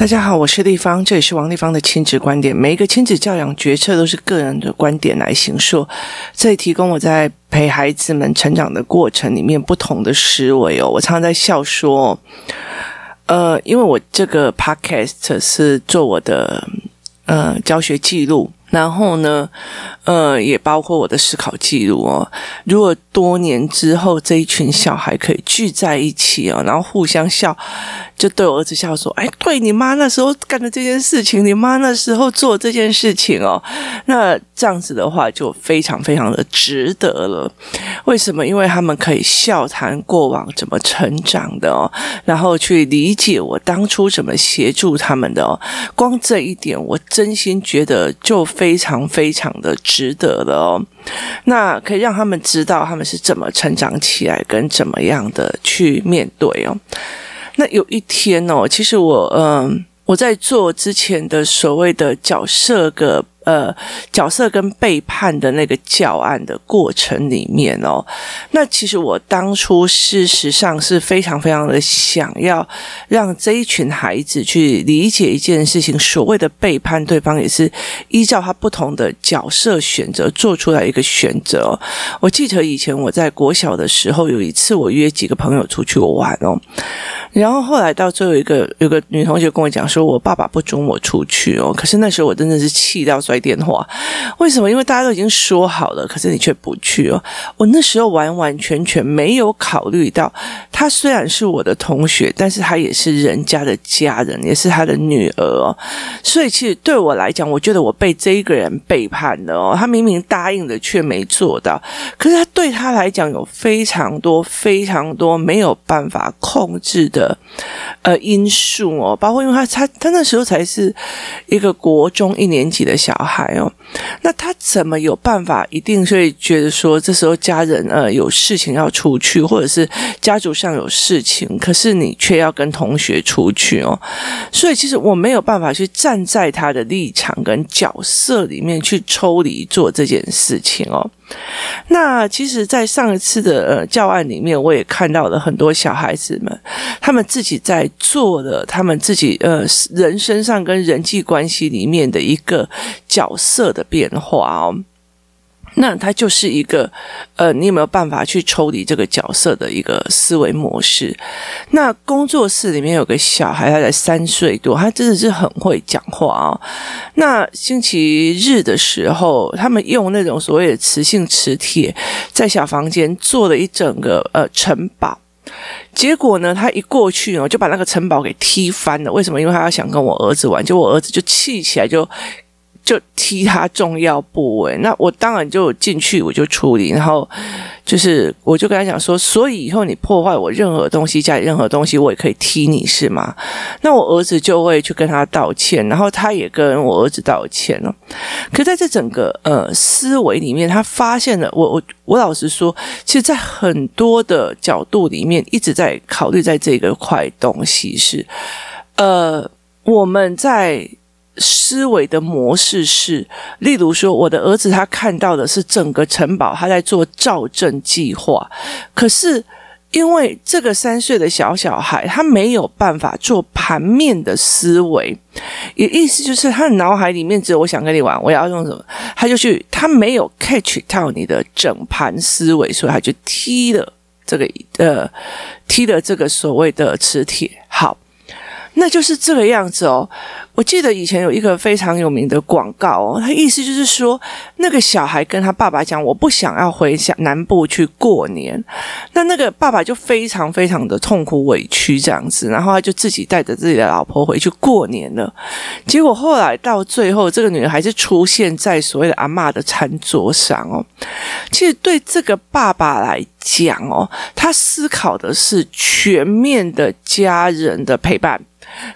大家好，我是丽芳，这里是王丽芳的亲子观点。每一个亲子教养决策都是个人的观点来形塑，这里提供我在陪孩子们成长的过程里面不同的思维哦。我常常在笑说，呃，因为我这个 podcast 是做我的呃教学记录。然后呢，呃，也包括我的思考记录哦。如果多年之后这一群小孩可以聚在一起哦，然后互相笑，就对我儿子笑说：“哎，对你妈那时候干的这件事情，你妈那时候做这件事情哦。”那这样子的话就非常非常的值得了。为什么？因为他们可以笑谈过往怎么成长的哦，然后去理解我当初怎么协助他们的哦。光这一点，我真心觉得就。非常非常的值值得的哦，那可以让他们知道他们是怎么成长起来，跟怎么样的去面对哦。那有一天哦，其实我嗯，我在做之前的所谓的角色个。呃，角色跟背叛的那个教案的过程里面哦，那其实我当初事实上是非常非常的想要让这一群孩子去理解一件事情，所谓的背叛对方也是依照他不同的角色选择做出来一个选择。我记得以前我在国小的时候，有一次我约几个朋友出去玩哦，然后后来到最后一个有个女同学跟我讲说，我爸爸不准我出去哦，可是那时候我真的是气到。摔电话，为什么？因为大家都已经说好了，可是你却不去哦。我那时候完完全全没有考虑到，他虽然是我的同学，但是他也是人家的家人，也是他的女儿哦。所以其实对我来讲，我觉得我被这一个人背叛了哦。他明明答应了，却没做到。可是他对他来讲，有非常多、非常多没有办法控制的呃因素哦，包括因为他他他那时候才是一个国中一年级的小小孩哦，那他怎么有办法？一定会觉得说，这时候家人呃有事情要出去，或者是家族上有事情，可是你却要跟同学出去哦。所以其实我没有办法去站在他的立场跟角色里面去抽离做这件事情哦。那其实，在上一次的呃教案里面，我也看到了很多小孩子们，他们自己在做的，他们自己呃人身上跟人际关系里面的一个角色的变化哦。那他就是一个，呃，你有没有办法去抽离这个角色的一个思维模式？那工作室里面有个小孩，他才三岁多，他真的是很会讲话哦。那星期日的时候，他们用那种所谓的磁性磁铁，在小房间做了一整个呃城堡。结果呢，他一过去哦，就把那个城堡给踢翻了。为什么？因为他要想跟我儿子玩，就我儿子就气起来就。就踢他重要部位，那我当然就进去，我就处理，然后就是我就跟他讲说，所以以后你破坏我任何东西，家里任何东西，我也可以踢你，是吗？那我儿子就会去跟他道歉，然后他也跟我儿子道歉了。可在这整个呃思维里面，他发现了我我我老实说，其实，在很多的角度里面，一直在考虑在这个块东西是呃我们在。思维的模式是，例如说，我的儿子他看到的是整个城堡，他在做造镇计划。可是，因为这个三岁的小小孩，他没有办法做盘面的思维，也意思就是他的脑海里面只有我想跟你玩，我要用什么，他就去，他没有 catch 到你的整盘思维，所以他就踢了这个呃，踢了这个所谓的磁铁。好，那就是这个样子哦。我记得以前有一个非常有名的广告哦，他意思就是说，那个小孩跟他爸爸讲：“我不想要回下南部去过年。”那那个爸爸就非常非常的痛苦委屈这样子，然后他就自己带着自己的老婆回去过年了。结果后来到最后，这个女孩是出现在所谓的阿嬷的餐桌上哦。其实对这个爸爸来讲哦，他思考的是全面的家人的陪伴。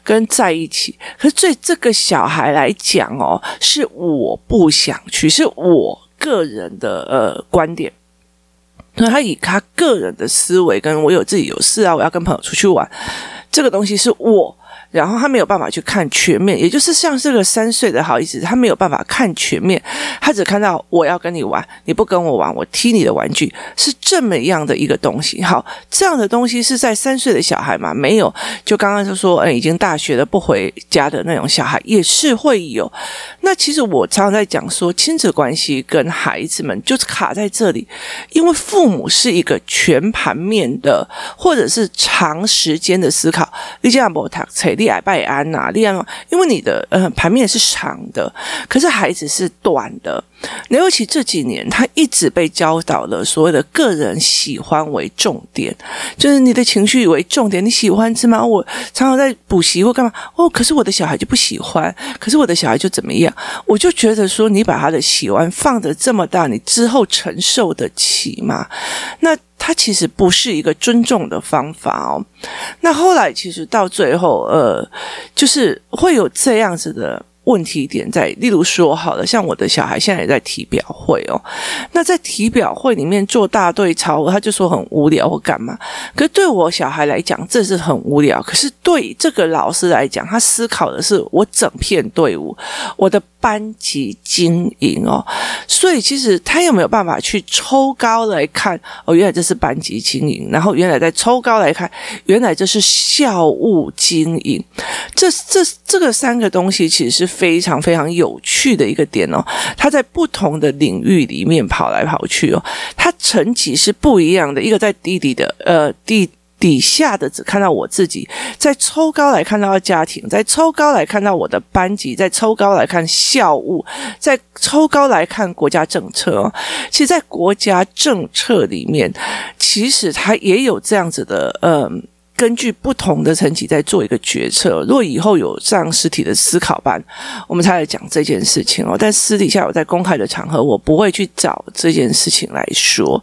跟在一起，可是对这个小孩来讲哦，是我不想去，是我个人的呃观点。那他以他个人的思维，跟我有自己有事啊，我要跟朋友出去玩，这个东西是我然后他没有办法去看全面，也就是像这个三岁的孩子，他没有办法看全面，他只看到我要跟你玩，你不跟我玩，我踢你的玩具，是这么样的一个东西。好，这样的东西是在三岁的小孩吗？没有，就刚刚就说，嗯，已经大学了不回家的那种小孩也是会有。那其实我常常在讲说，亲子关系跟孩子们就是卡在这里，因为父母是一个全盘面的，或者是长时间的思考。你这样不他利爱拜安呐，利安，因为你的呃盘面是长的，可是孩子是短的。尤其这几年，他一直被教导了所谓的个人喜欢为重点，就是你的情绪为重点。你喜欢吃吗？我常常在补习或干嘛？哦，可是我的小孩就不喜欢，可是我的小孩就怎么样？我就觉得说，你把他的喜欢放得这么大，你之后承受得起吗？那。他其实不是一个尊重的方法哦。那后来其实到最后，呃，就是会有这样子的问题点在。例如说，好了，像我的小孩现在也在体表会哦。那在体表会里面做大队操，他就说很无聊或干嘛。可是对我小孩来讲，这是很无聊。可是对这个老师来讲，他思考的是我整片队伍，我的。班级经营哦，所以其实他有没有办法去抽高来看哦？原来这是班级经营，然后原来再抽高来看，原来这是校务经营。这这这个三个东西其实是非常非常有趣的一个点哦。他在不同的领域里面跑来跑去哦，他层级是不一样的。一个在弟弟的呃弟。底下的只看到我自己，在抽高来看到家庭，在抽高来看到我的班级，在抽高来看校务，在抽高来看国家政策。其实，在国家政策里面，其实它也有这样子的，嗯，根据不同的层级在做一个决策。如果以后有上实体的思考班，我们才来讲这件事情哦。但私底下我在公开的场合，我不会去找这件事情来说，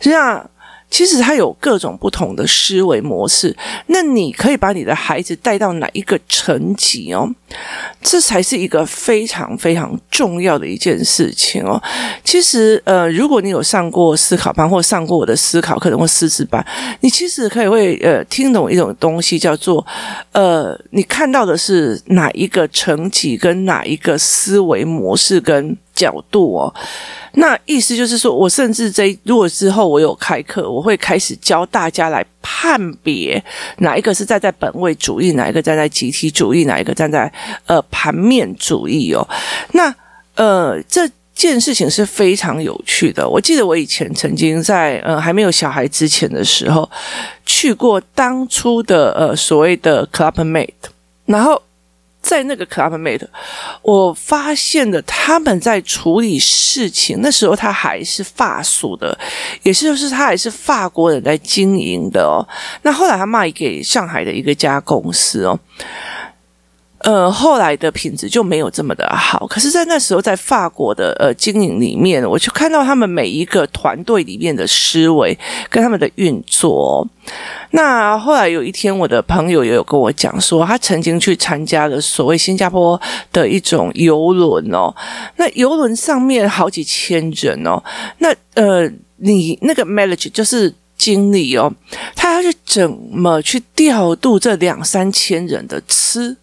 这样。其实他有各种不同的思维模式，那你可以把你的孩子带到哪一个层级哦？这才是一个非常非常重要的一件事情哦。其实，呃，如果你有上过思考班或上过我的思考课程或师资班，你其实可以会呃听懂一种东西，叫做呃，你看到的是哪一个层级跟哪一个思维模式跟角度哦。那意思就是说，我甚至在如果之后我有开课，我会开始教大家来判别哪一个是站在本位主义，哪一个站在集体主义，哪一个站在呃盘面主义哦。那呃这件事情是非常有趣的。我记得我以前曾经在呃还没有小孩之前的时候，去过当初的呃所谓的 Clubmate，然后。在那个 Clubmate，我发现了他们在处理事情。那时候他还是法属的，也是就是他还是法国人在经营的哦。那后来他卖给上海的一个家公司哦。呃，后来的品质就没有这么的好。可是，在那时候，在法国的呃经营里面，我就看到他们每一个团队里面的思维跟他们的运作。那后来有一天，我的朋友也有跟我讲说，他曾经去参加了所谓新加坡的一种游轮哦。那游轮上面好几千人哦。那呃，你那个 manager 就是经理哦，他要去怎么去调度这两三千人的吃？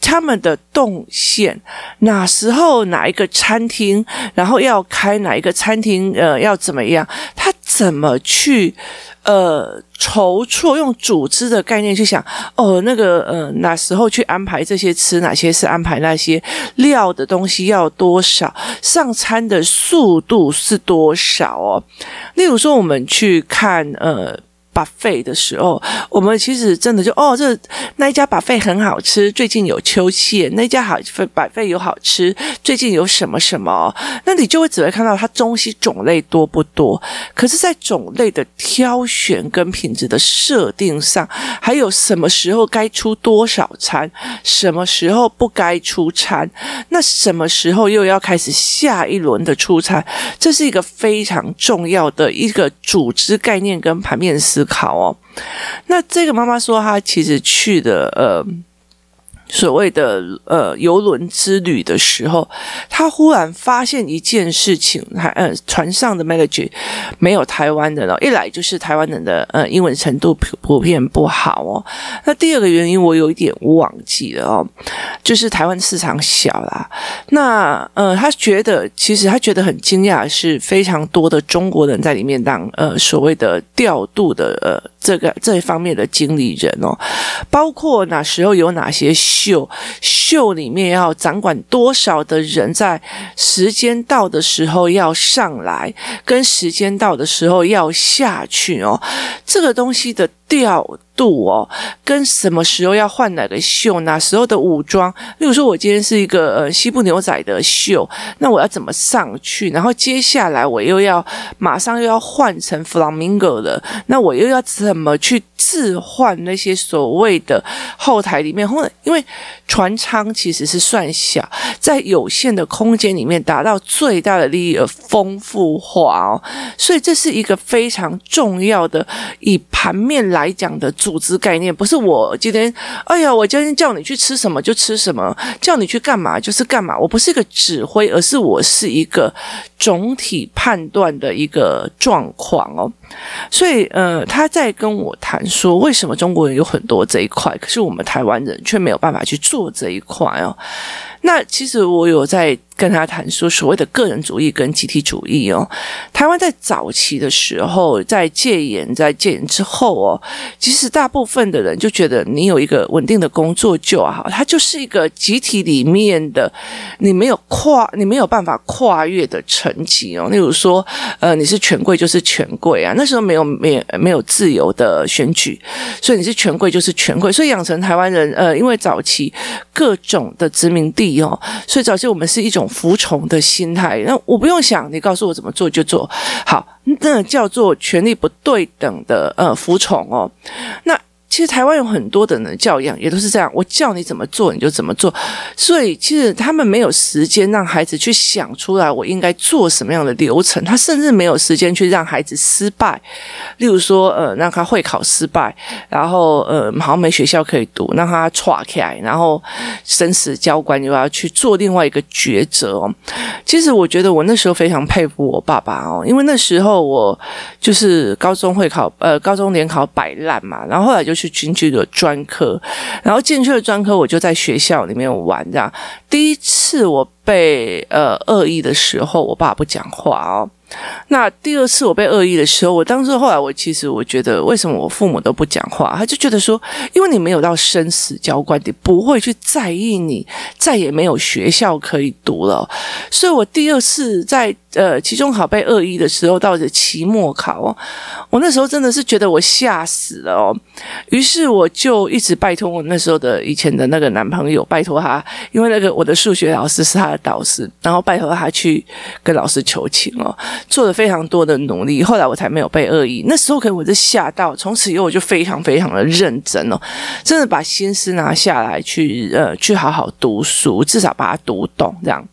他们的动线，哪时候哪一个餐厅，然后要开哪一个餐厅，呃，要怎么样？他怎么去呃筹措？用组织的概念去想哦，那个呃，哪时候去安排这些吃，哪些是安排那些料的东西要多少？上餐的速度是多少哦？例如说，我们去看呃。把费的时候，我们其实真的就哦，这那一家把费很好吃，最近有秋蟹，那家好 buffet 有好吃，最近有什么什么，那你就会只会看到它东西种类多不多。可是，在种类的挑选跟品质的设定上，还有什么时候该出多少餐，什么时候不该出餐，那什么时候又要开始下一轮的出餐，这是一个非常重要的一个组织概念跟盘面思。思考哦，那这个妈妈说，她其实去的呃，所谓的呃游轮之旅的时候，他忽然发现一件事情，还呃船上的 message 没有台湾的了。一来就是台湾人的呃英文程度普普遍不好哦。那第二个原因我有一点忘记了哦，就是台湾市场小啦。那呃他觉得其实他觉得很惊讶，是非常多的中国人在里面当呃所谓的调度的呃这个这一方面的经理人哦，包括哪时候有哪些。秀秀里面要掌管多少的人，在时间到的时候要上来，跟时间到的时候要下去哦，这个东西的调度哦，跟什么时候要换哪个秀，哪时候的武装，例如说，我今天是一个呃西部牛仔的秀，那我要怎么上去？然后接下来我又要马上又要换成 Flamingo 的，那我又要怎么去置换那些所谓的后台里面？或者因为船舱其实是算小，在有限的空间里面达到最大的利益而丰富化哦，所以这是一个非常重要的以盘面来来讲的。组织概念不是我今天，哎呀，我今天叫你去吃什么就吃什么，叫你去干嘛就是干嘛。我不是一个指挥，而是我是一个总体判断的一个状况哦。所以，呃，他在跟我谈说，为什么中国人有很多这一块，可是我们台湾人却没有办法去做这一块哦。那其实我有在跟他谈说，所谓的个人主义跟集体主义哦，台湾在早期的时候，在戒严，在戒严之后哦，其实大部分的人就觉得你有一个稳定的工作就好，它就是一个集体里面的你没有跨，你没有办法跨越的层级哦。例如说，呃，你是权贵就是权贵啊，那时候没有没有没有自由的选举，所以你是权贵就是权贵，所以养成台湾人呃，因为早期各种的殖民地。哦，所以早期我们是一种服从的心态，那我不用想，你告诉我怎么做就做好，那叫做权力不对等的呃服从哦，那。其实台湾有很多的人教养也都是这样，我叫你怎么做你就怎么做，所以其实他们没有时间让孩子去想出来我应该做什么样的流程，他甚至没有时间去让孩子失败，例如说呃让他会考失败，然后呃好像没学校可以读，让他岔开，然后生死交关又要去做另外一个抉择哦。其实我觉得我那时候非常佩服我爸爸哦，因为那时候我就是高中会考呃高中联考摆烂嘛，然后后来就。进去的专科，然后进去的专科，我就在学校里面玩。这样，第一次我被呃恶意的时候，我爸不讲话哦。那第二次我被恶意的时候，我当时后来我其实我觉得，为什么我父母都不讲话？他就觉得说，因为你没有到生死交关，你不会去在意你再也没有学校可以读了。所以我第二次在呃期中考被恶意的时候，到了期末考，我那时候真的是觉得我吓死了哦。于是我就一直拜托我那时候的以前的那个男朋友，拜托他，因为那个我的数学老师是他的导师，然后拜托他去跟老师求情哦。做了非常多的努力，后来我才没有被恶意。那时候可能我就吓到，从此以后我就非常非常的认真哦，真的把心思拿下来去呃去好好读书，至少把它读懂这样。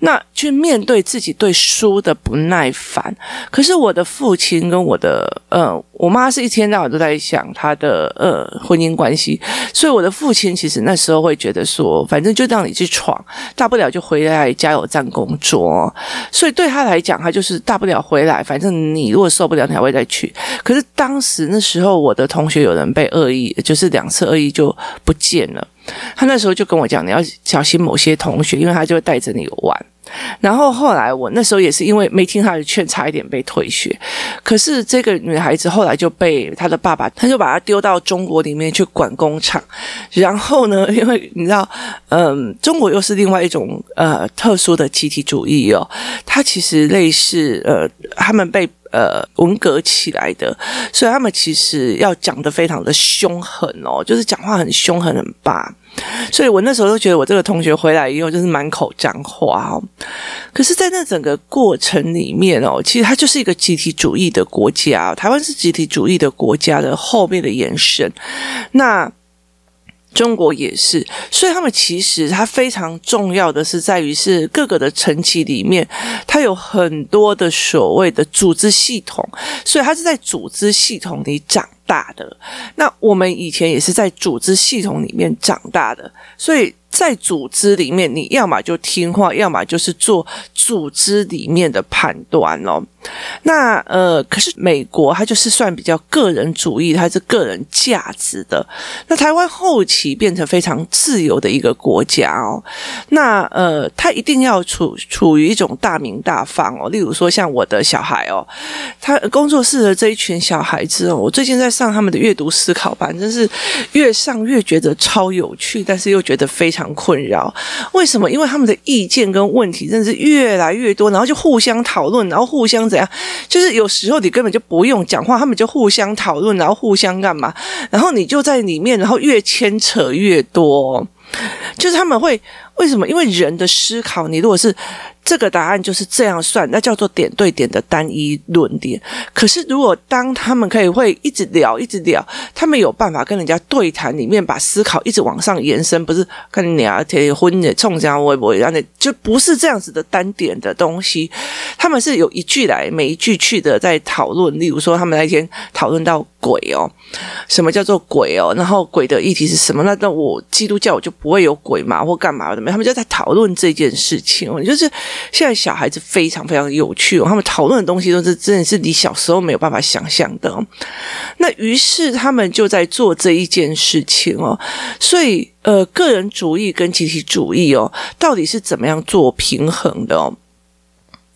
那去面对自己对书的不耐烦，可是我的父亲跟我的呃，我妈是一天到晚都在想她的呃婚姻关系，所以我的父亲其实那时候会觉得说，反正就让你去闯，大不了就回来加油站工作，所以对他来讲，他就是大不了回来，反正你如果受不了，你还会再去。可是当时那时候，我的同学有人被恶意，就是两次恶意就不见了。他那时候就跟我讲，你要小心某些同学，因为他就会带着你玩。然后后来我那时候也是因为没听他的劝，差一点被退学。可是这个女孩子后来就被她的爸爸，他就把她丢到中国里面去管工厂。然后呢，因为你知道，嗯，中国又是另外一种呃特殊的集体主义哦，它其实类似呃，他们被。呃，文革起来的，所以他们其实要讲得非常的凶狠哦，就是讲话很凶狠、很霸。所以我那时候都觉得，我这个同学回来以后就是满口脏话哦。可是，在那整个过程里面哦，其实它就是一个集体主义的国家，台湾是集体主义的国家的后面的延伸。那。中国也是，所以他们其实它非常重要的是在于是各个的层级里面，它有很多的所谓的组织系统，所以它是在组织系统里长大的。那我们以前也是在组织系统里面长大的，所以。在组织里面，你要么就听话，要么就是做组织里面的判断哦。那呃，可是美国它就是算比较个人主义，它是个人价值的。那台湾后期变成非常自由的一个国家哦。那呃，他一定要处处于一种大名大放哦。例如说，像我的小孩哦，他工作室的这一群小孩子哦，我最近在上他们的阅读思考班，真是越上越觉得超有趣，但是又觉得非常。困扰，为什么？因为他们的意见跟问题真的是越来越多，然后就互相讨论，然后互相怎就是有时候你根本就不用讲话，他们就互相讨论，然后互相干嘛？然后你就在里面，然后越牵扯越多，就是他们会为什么？因为人的思考，你如果是。这个答案就是这样算，那叫做点对点的单一论点。可是，如果当他们可以会一直聊，一直聊，他们有办法跟人家对谈，里面把思考一直往上延伸，不是跟你聊天婚的冲这样微博一样的，就不是这样子的单点的东西。他们是有一句来，每一句去的在讨论。例如说，他们那天讨论到鬼哦，什么叫做鬼哦？然后鬼的议题是什么？那那我基督教我就不会有鬼嘛，或干嘛的？他们就在讨论这件事情，就是。现在小孩子非常非常有趣哦，他们讨论的东西都是真的是你小时候没有办法想象的哦。那于是他们就在做这一件事情哦，所以呃，个人主义跟集体主义哦，到底是怎么样做平衡的哦？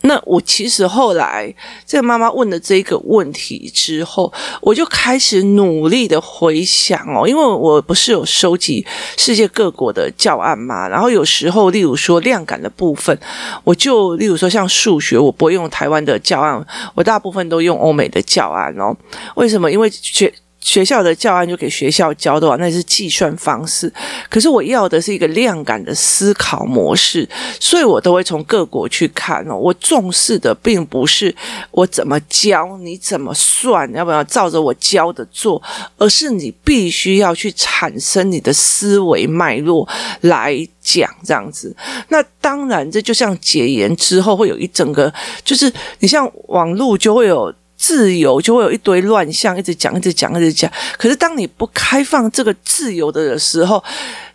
那我其实后来这个妈妈问了这个问题之后，我就开始努力的回想哦，因为我不是有收集世界各国的教案嘛，然后有时候例如说量感的部分，我就例如说像数学，我不会用台湾的教案，我大部分都用欧美的教案哦。为什么？因为学。学校的教案就给学校教的话，那是计算方式。可是我要的是一个量感的思考模式，所以我都会从各国去看哦。我重视的并不是我怎么教，你怎么算，要不要照着我教的做，而是你必须要去产生你的思维脉络来讲这样子。那当然，这就像解严之后会有一整个，就是你像网络就会有。自由就会有一堆乱象，一直讲，一直讲，一直讲。可是当你不开放这个自由的时候，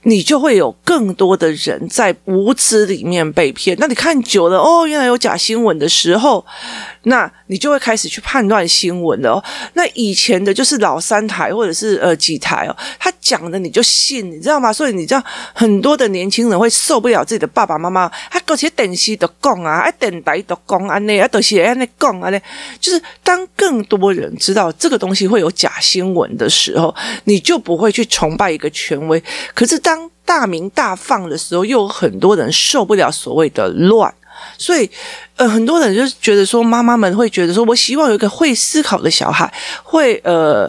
你就会有更多的人在无知里面被骗。那你看久了，哦，原来有假新闻的时候，那你就会开始去判断新闻了。那以前的就是老三台或者是呃几台哦，他讲的你就信，你知道吗？所以你知道很多的年轻人会受不了自己的爸爸妈妈，他搞些电视都讲啊，一电台都讲安内，啊，都是安内讲安内，就是当更多人知道这个东西会有假新闻的时候，你就不会去崇拜一个权威。可是当大名大放的时候，又有很多人受不了所谓的乱，所以。呃，很多人就觉得说，妈妈们会觉得说，我希望有一个会思考的小孩，会呃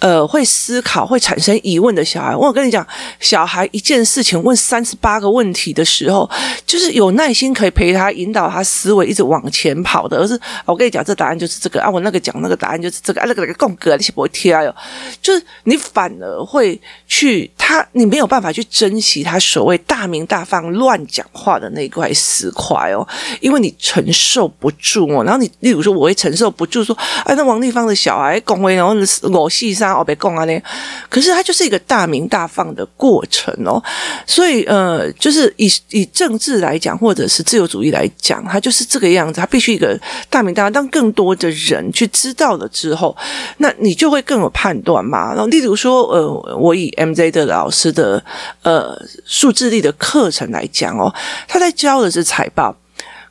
呃会思考、会产生疑问的小孩。我跟你讲，小孩一件事情问三十八个问题的时候，就是有耐心可以陪他引导他思维一直往前跑的。而是我跟你讲，这答案就是这个啊，我那个讲那个答案就是这个啊，那个那个共格那些不会贴哟，就是你反而会去他，你没有办法去珍惜他所谓大名大放、乱讲话的那一块石块哦，因为你承。受不住哦，然后你，例如说，我会承受不住，说，哎，那王丽芳的小孩恭维，然后我我别讲啊那，可是他就是一个大鸣大放的过程哦，所以呃，就是以以政治来讲，或者是自由主义来讲，它就是这个样子，它必须一个大鸣大放，当更多的人去知道了之后，那你就会更有判断嘛。然后，例如说，呃，我以 MJ 的老师的呃数字力的课程来讲哦，他在教的是财报。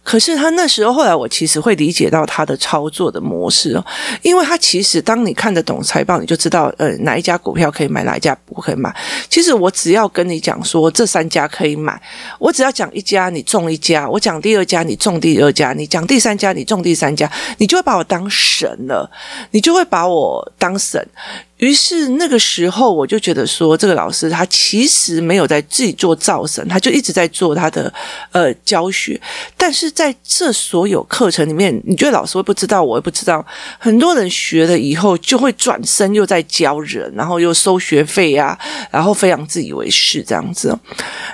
可是他那时候，后来我其实会理解到他的操作的模式哦，因为他其实当你看得懂财报，你就知道呃哪一家股票可以买，哪一家不可以买。其实我只要跟你讲说这三家可以买，我只要讲一家你中一家，我讲第二家你中第二家，你讲第三家你中第三家，你就会把我当神了，你就会把我当神。于是那个时候，我就觉得说，这个老师他其实没有在自己做造神，他就一直在做他的呃教学。但是在这所有课程里面，你觉得老师会不知道，我也不知道。很多人学了以后，就会转身又在教人，然后又收学费、啊，然后非常自以为是这样子。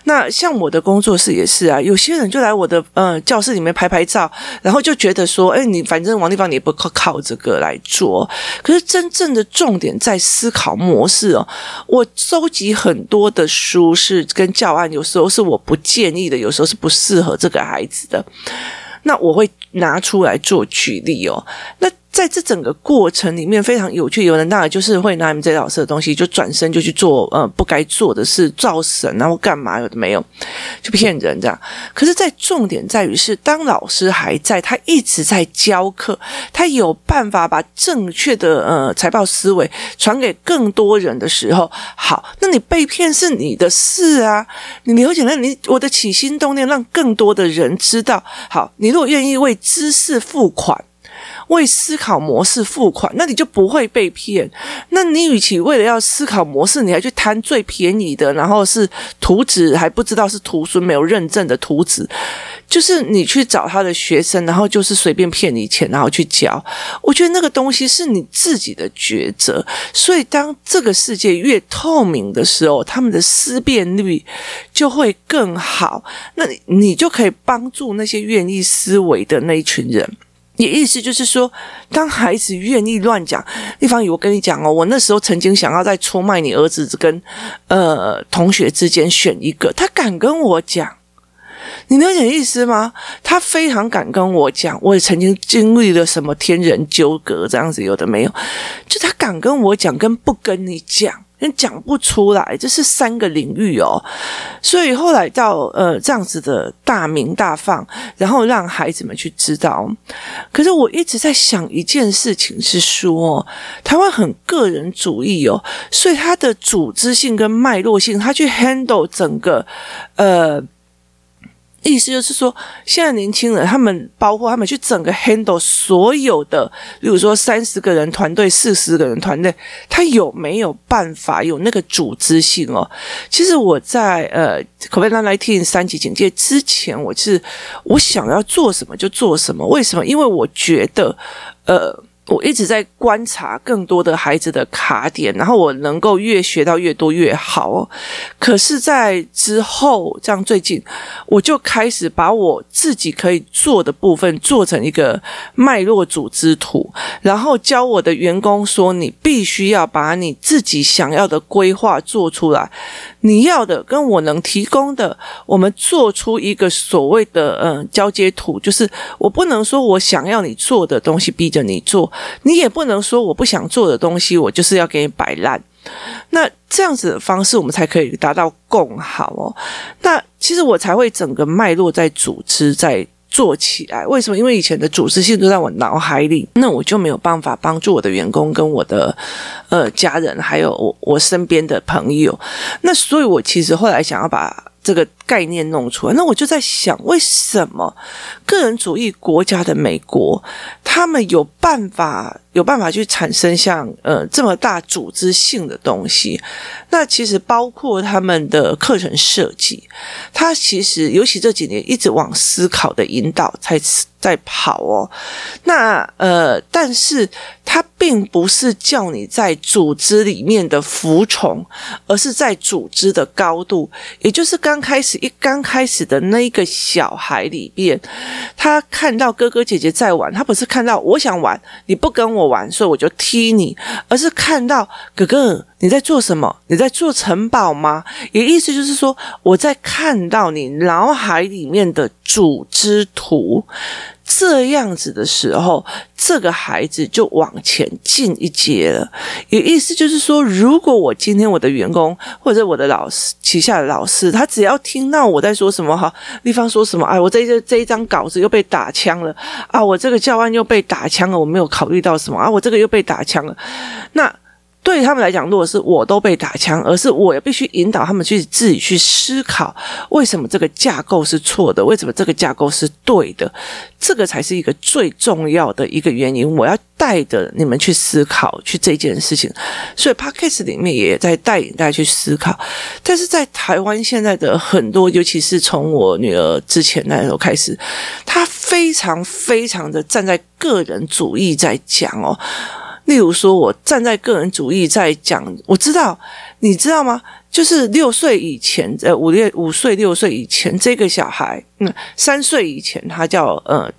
那像我的工作室也是啊，有些人就来我的呃教室里面拍拍照，然后就觉得说，哎，你反正王立芳你也不靠靠这个来做。可是真正的重点在。在思考模式哦，我收集很多的书是跟教案，有时候是我不建议的，有时候是不适合这个孩子的，那我会拿出来做举例哦，那。在这整个过程里面非常有趣，有人当然就是会拿你们这老师的东西，就转身就去做呃不该做的事，造神然后干嘛有的没有，就骗人这样。可是，在重点在于是，当老师还在，他一直在教课，他有办法把正确的呃财报思维传给更多人的时候，好，那你被骗是你的事啊，你了解了你我的起心动念，让更多的人知道。好，你如果愿意为知识付款。为思考模式付款，那你就不会被骗。那你与其为了要思考模式，你还去贪最便宜的，然后是图纸还不知道是徒孙没有认证的图纸，就是你去找他的学生，然后就是随便骗你钱，然后去教。我觉得那个东西是你自己的抉择。所以当这个世界越透明的时候，他们的思辨率就会更好。那你就可以帮助那些愿意思维的那一群人。你意思就是说，当孩子愿意乱讲，丽芳，我跟你讲哦，我那时候曾经想要在出卖你儿子跟呃同学之间选一个，他敢跟我讲，你了解意思吗？他非常敢跟我讲，我也曾经经历了什么天人纠葛这样子，有的没有，就他敢跟我讲，跟不跟你讲。讲不出来，这是三个领域哦，所以后来到呃这样子的大名大放，然后让孩子们去知道。可是我一直在想一件事情，是说台湾很个人主义哦，所以它的组织性跟脉络性，它去 handle 整个呃。意思就是说，现在年轻人他们包括他们去整个 handle 所有的，比如说三十个人团队、四十个人团队，他有没有办法有那个组织性哦？其实我在呃 COVID-19 三级警戒之前，我是我想要做什么就做什么。为什么？因为我觉得呃。我一直在观察更多的孩子的卡点，然后我能够越学到越多越好。可是，在之后，这样最近，我就开始把我自己可以做的部分做成一个脉络组织图，然后教我的员工说：“你必须要把你自己想要的规划做出来。”你要的跟我能提供的，我们做出一个所谓的嗯交接图，就是我不能说我想要你做的东西逼着你做，你也不能说我不想做的东西，我就是要给你摆烂。那这样子的方式，我们才可以达到共好哦。那其实我才会整个脉络在组织在。做起来，为什么？因为以前的组织性都在我脑海里，那我就没有办法帮助我的员工跟我的呃家人，还有我我身边的朋友。那所以，我其实后来想要把这个概念弄出来。那我就在想，为什么个人主义国家的美国，他们有办法？有办法去产生像呃这么大组织性的东西，那其实包括他们的课程设计，他其实尤其这几年一直往思考的引导才在跑哦。那呃，但是他并不是叫你在组织里面的服从，而是在组织的高度，也就是刚刚开始一刚开始的那一个小孩里边，他看到哥哥姐姐在玩，他不是看到我想玩，你不跟我。玩，所以我就踢你，而是看到哥哥你在做什么？你在做城堡吗？也意思就是说，我在看到你脑海里面的组织图。这样子的时候，这个孩子就往前进一阶了。也意思就是说，如果我今天我的员工或者我的老师旗下的老师，他只要听到我在说什么哈，丽芳说什么，哎，我这一这一张稿子又被打枪了啊，我这个教案又被打枪了，我没有考虑到什么啊，我这个又被打枪了，那对他们来讲，如果是我都被打枪，而是我必须引导他们去自己去思考，为什么这个架构是错的，为什么这个架构是对的，这个才是一个最重要的一个原因。我要带着你们去思考，去这件事情。所以 Podcast 里面也在带领大家去思考。但是在台湾现在的很多，尤其是从我女儿之前那时候开始，她非常非常的站在个人主义在讲哦。例如说，我站在个人主义在讲，我知道，你知道吗？就是六岁以前，呃，五六五岁六岁以前，这个小孩，嗯，三岁以前，他叫呃。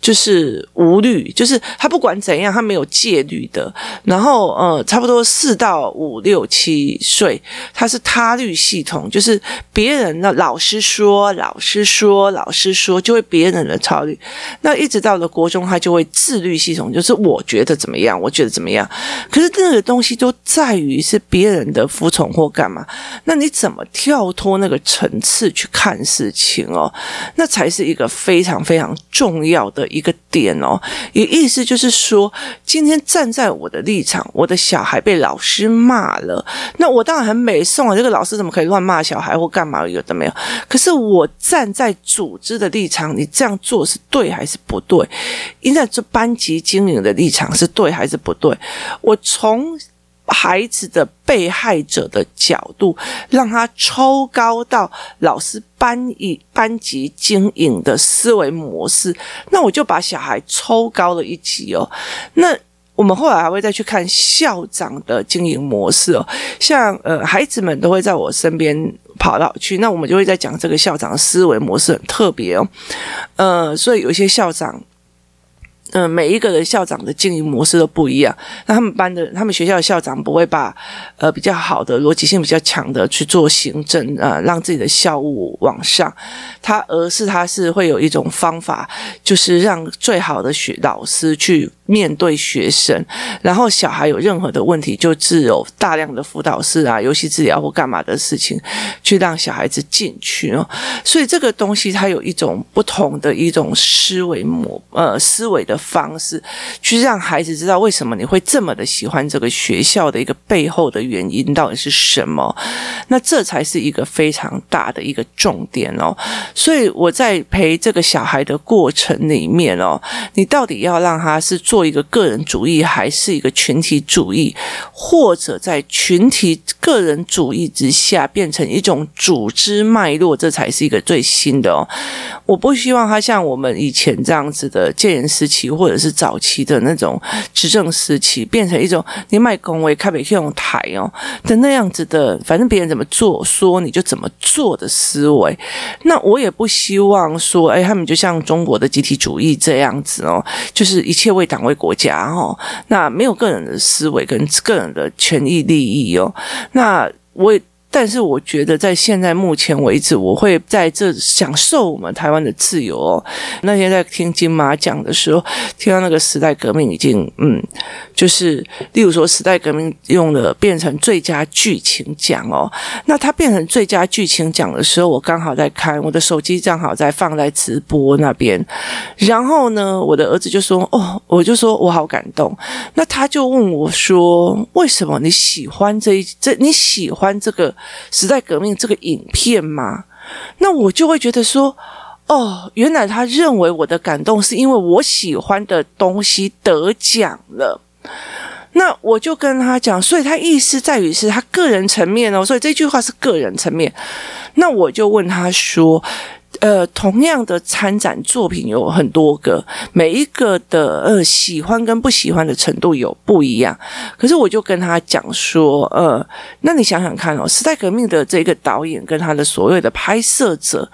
就是无虑，就是他不管怎样，他没有戒律的。然后，呃，差不多四到五六七岁，他是他律系统，就是别人的老师说，老师说，老师说，就会别人的超律。那一直到了国中，他就会自律系统，就是我觉得怎么样，我觉得怎么样。可是这个东西都在于是别人的服从或干嘛。那你怎么跳脱那个层次去看事情哦？那才是一个非常非常重要要的。一个点哦，也意思就是说，今天站在我的立场，我的小孩被老师骂了，那我当然很美送啊，这个老师怎么可以乱骂小孩或干嘛？有的没有。可是我站在组织的立场，你这样做是对还是不对？应该这班级经营的立场是对还是不对？我从。孩子的被害者的角度，让他抽高到老师班以班级经营的思维模式，那我就把小孩抽高了一级哦。那我们后来还会再去看校长的经营模式哦，像呃孩子们都会在我身边跑到去，那我们就会在讲这个校长的思维模式很特别哦，呃，所以有一些校长。嗯、每一个的校长的经营模式都不一样。那他们班的、他们学校的校长不会把呃比较好的逻辑性比较强的去做行政、呃，让自己的校务往上。他而是他是会有一种方法，就是让最好的学老师去。面对学生，然后小孩有任何的问题，就自有大量的辅导室啊、游戏治疗或干嘛的事情，去让小孩子进去哦。所以这个东西它有一种不同的一种思维模呃思维的方式，去让孩子知道为什么你会这么的喜欢这个学校的一个背后的原因到底是什么。那这才是一个非常大的一个重点哦。所以我在陪这个小孩的过程里面哦，你到底要让他是做。一个个人主义，还是一个群体主义，或者在群体个人主义之下变成一种组织脉络，这才是一个最新的哦。我不希望他像我们以前这样子的戒严时期，或者是早期的那种执政时期，变成一种你卖公位开北去用台哦的那样子的，反正别人怎么做，说你就怎么做的思维。那我也不希望说，哎，他们就像中国的集体主义这样子哦，就是一切为党为。国家哦，那没有个人的思维跟个人的权益利益哦，那我也。但是我觉得，在现在目前为止，我会在这享受我们台湾的自由哦。那天在听金马讲的时候，听到那个时代革命已经，嗯，就是例如说时代革命用了变成最佳剧情奖哦。那它变成最佳剧情奖的时候，我刚好在看，我的手机正好在放在直播那边。然后呢，我的儿子就说：“哦，我就说我好感动。”那他就问我说：“为什么你喜欢这一这？你喜欢这个？”时代革命这个影片吗？那我就会觉得说，哦，原来他认为我的感动是因为我喜欢的东西得奖了。那我就跟他讲，所以他意思在于是他个人层面哦，所以这句话是个人层面。那我就问他说。呃，同样的参展作品有很多个，每一个的呃喜欢跟不喜欢的程度有不一样。可是我就跟他讲说，呃，那你想想看哦，时代革命的这个导演跟他的所有的拍摄者，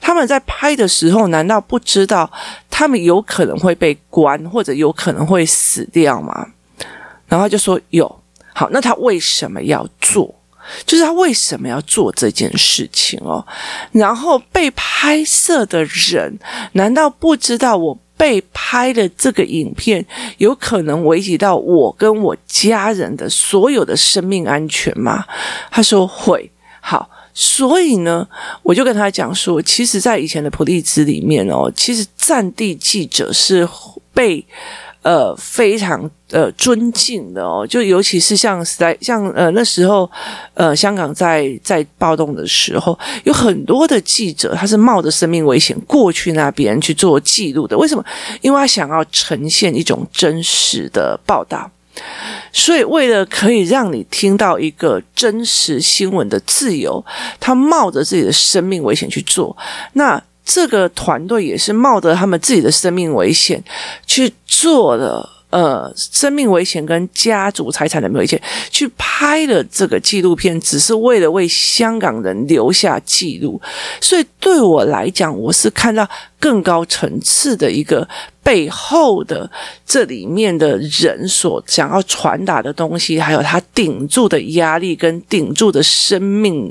他们在拍的时候，难道不知道他们有可能会被关，或者有可能会死掉吗？然后他就说有。好，那他为什么要做？就是他为什么要做这件事情哦？然后被拍摄的人难道不知道我被拍的这个影片有可能危及到我跟我家人的所有的生命安全吗？他说会。好，所以呢，我就跟他讲说，其实，在以前的普利兹里面哦，其实战地记者是被。呃非常呃尊敬的哦，就尤其是像在像呃那时候呃香港在在暴动的时候，有很多的记者他是冒着生命危险过去那边去做记录的。为什么？因为他想要呈现一种真实的报道。所以，为了可以让你听到一个真实新闻的自由，他冒着自己的生命危险去做。那这个团队也是冒着他们自己的生命危险去做了。呃，生命危险跟家族财产的危险，去拍了这个纪录片，只是为了为香港人留下记录。所以，对我来讲，我是看到更高层次的一个。背后的这里面的人所想要传达的东西，还有他顶住的压力跟顶住的生命，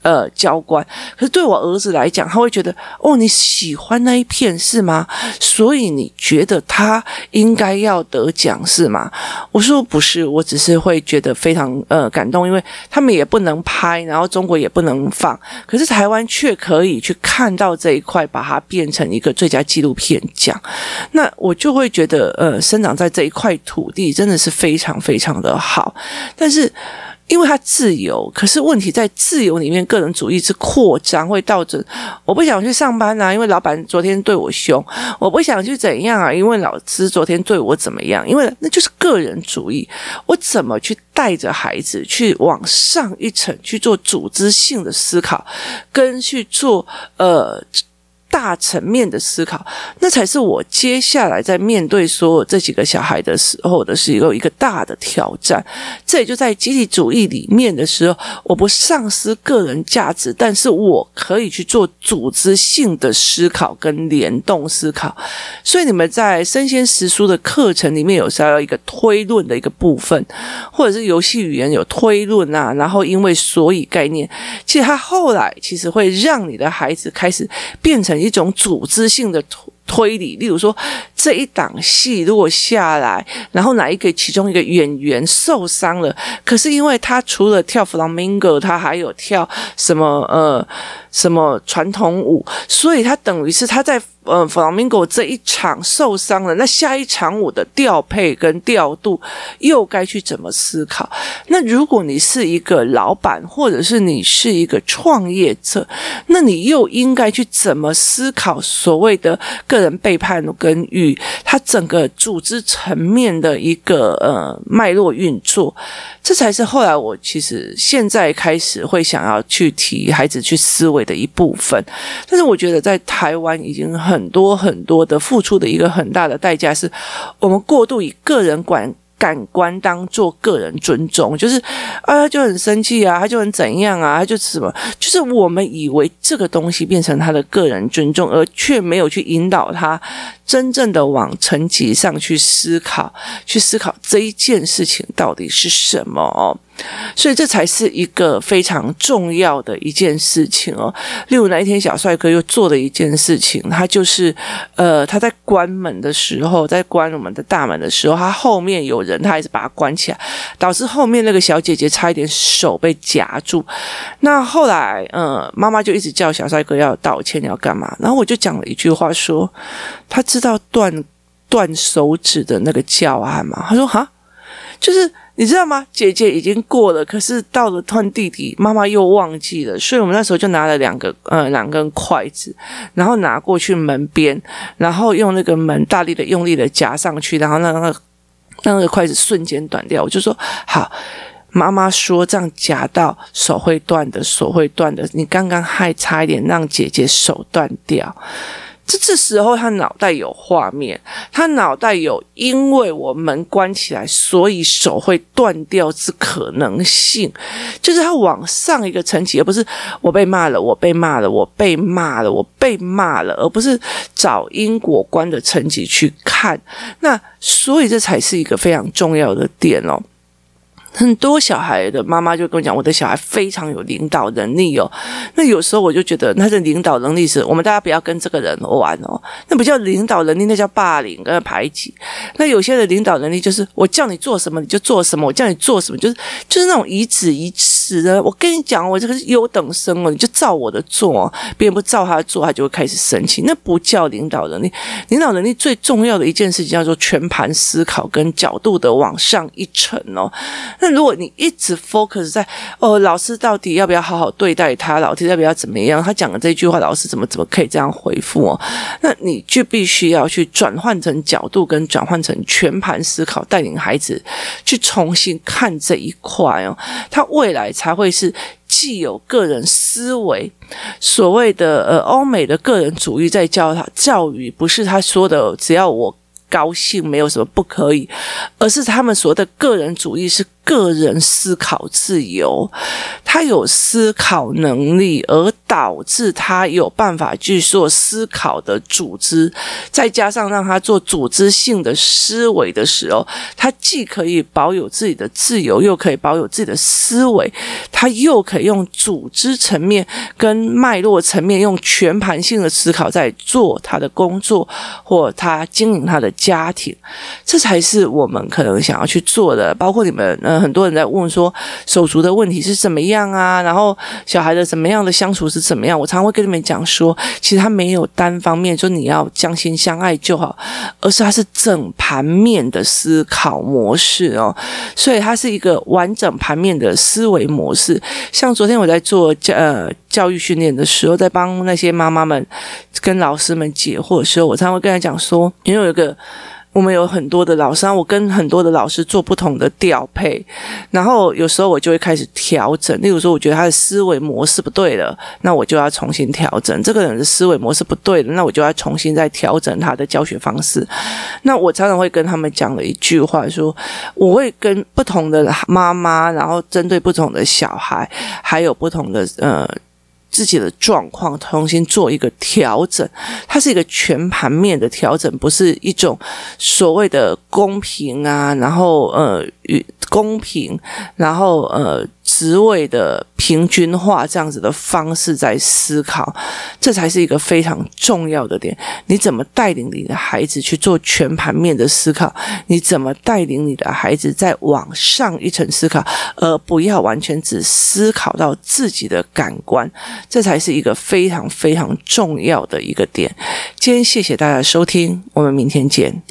呃，交关。可是对我儿子来讲，他会觉得哦，你喜欢那一片是吗？所以你觉得他应该要得奖是吗？我说不是，我只是会觉得非常呃感动，因为他们也不能拍，然后中国也不能放，可是台湾却可以去看到这一块，把它变成一个最佳纪录片奖。那我就会觉得，呃，生长在这一块土地真的是非常非常的好，但是因为它自由，可是问题在自由里面，个人主义之扩张会导致我不想去上班啊，因为老板昨天对我凶；我不想去怎样啊，因为老师昨天对我怎么样？因为那就是个人主义。我怎么去带着孩子去往上一层去做组织性的思考，跟去做呃。大层面的思考，那才是我接下来在面对所有这几个小孩的时候的是一个一个大的挑战。这也就在集体主义里面的时候，我不丧失个人价值，但是我可以去做组织性的思考跟联动思考。所以你们在生鲜时书的课程里面有时候要一个推论的一个部分，或者是游戏语言有推论啊，然后因为所以概念，其实他后来其实会让你的孩子开始变成。一种组织性的推推理，例如说，这一档戏如果下来，然后哪一个其中一个演员受伤了，可是因为他除了跳 Flamingo，他还有跳什么呃什么传统舞，所以他等于是他在。嗯，弗朗明哥这一场受伤了，那下一场舞的调配跟调度又该去怎么思考？那如果你是一个老板，或者是你是一个创业者，那你又应该去怎么思考所谓的个人背叛跟与他整个组织层面的一个呃脉络运作？这才是后来我其实现在开始会想要去提孩子去思维的一部分。但是我觉得在台湾已经很。多很多的付出的一个很大的代价是，我们过度以个人感感官当做个人尊重，就是啊，他就很生气啊，他就很怎样啊，他就什么，就是我们以为这个东西变成他的个人尊重，而却没有去引导他真正的往层级上去思考，去思考这一件事情到底是什么哦。所以这才是一个非常重要的一件事情哦。例如那一天，小帅哥又做了一件事情，他就是呃，他在关门的时候，在关我们的大门的时候，他后面有人，他还是把他关起来，导致后面那个小姐姐差一点手被夹住。那后来，呃，妈妈就一直叫小帅哥要道歉，要干嘛？然后我就讲了一句话说，他知道断断手指的那个教案吗？他说哈，就是。你知道吗？姐姐已经过了，可是到了换弟弟，妈妈又忘记了，所以我们那时候就拿了两个呃两根筷子，然后拿过去门边，然后用那个门大力的用力的夹上去，然后让那个让那个筷子瞬间断掉。我就说好，妈妈说这样夹到手会断的，手会断的。你刚刚还差一点让姐姐手断掉。这这时候，他脑袋有画面，他脑袋有，因为我门关起来，所以手会断掉之可能性，就是他往上一个层级，而不是我被骂了，我被骂了，我被骂了，我被骂了，而不是找因果关的层级去看。那所以这才是一个非常重要的点哦。很多小孩的妈妈就跟我讲，我的小孩非常有领导能力哦。那有时候我就觉得，那这领导能力是我们大家不要跟这个人玩哦。那不叫领导能力，那叫霸凌跟排挤。那有些的领导能力就是我叫你做什么你就做什么，我叫你做什么就是就是那种颐指颐使的。我跟你讲，我这个是优等生哦，你就照我的做，别人不照他做，他就会开始生气。那不叫领导能力。领导能力最重要的一件事情叫做全盘思考跟角度的往上一层哦。那如果你一直 focus 在哦，老师到底要不要好好对待他？老师要不要怎么样？他讲的这句话，老师怎么怎么可以这样回复哦？那你就必须要去转换成角度，跟转换成全盘思考，带领孩子去重新看这一块哦。他未来才会是既有个人思维，所谓的呃欧美的个人主义在教他教育，不是他说的只要我高兴，没有什么不可以，而是他们所谓的个人主义是。个人思考自由，他有思考能力，而导致他有办法去做思考的组织，再加上让他做组织性的思维的时候，他既可以保有自己的自由，又可以保有自己的思维，他又可以用组织层面跟脉络层面，用全盘性的思考在做他的工作或他经营他的家庭，这才是我们可能想要去做的，包括你们。嗯，很多人在问说手足的问题是怎么样啊？然后小孩的怎么样的相处是怎么样？我常常会跟你们讲说，其实他没有单方面说你要将心相爱就好，而是他是整盘面的思考模式哦。所以它是一个完整盘面的思维模式。像昨天我在做教呃教育训练的时候，在帮那些妈妈们跟老师们解惑的时候，我常常会跟他讲说，因为有一个。我们有很多的老师，我跟很多的老师做不同的调配，然后有时候我就会开始调整。例如说，我觉得他的思维模式不对了，那我就要重新调整。这个人的思维模式不对了，那我就要重新再调整他的教学方式。那我常常会跟他们讲了一句话，说我会跟不同的妈妈，然后针对不同的小孩，还有不同的呃。自己的状况重新做一个调整，它是一个全盘面的调整，不是一种所谓的公平啊，然后呃与公平，然后呃。职位的平均化这样子的方式在思考，这才是一个非常重要的点。你怎么带领你的孩子去做全盘面的思考？你怎么带领你的孩子再往上一层思考，而不要完全只思考到自己的感官？这才是一个非常非常重要的一个点。今天谢谢大家收听，我们明天见。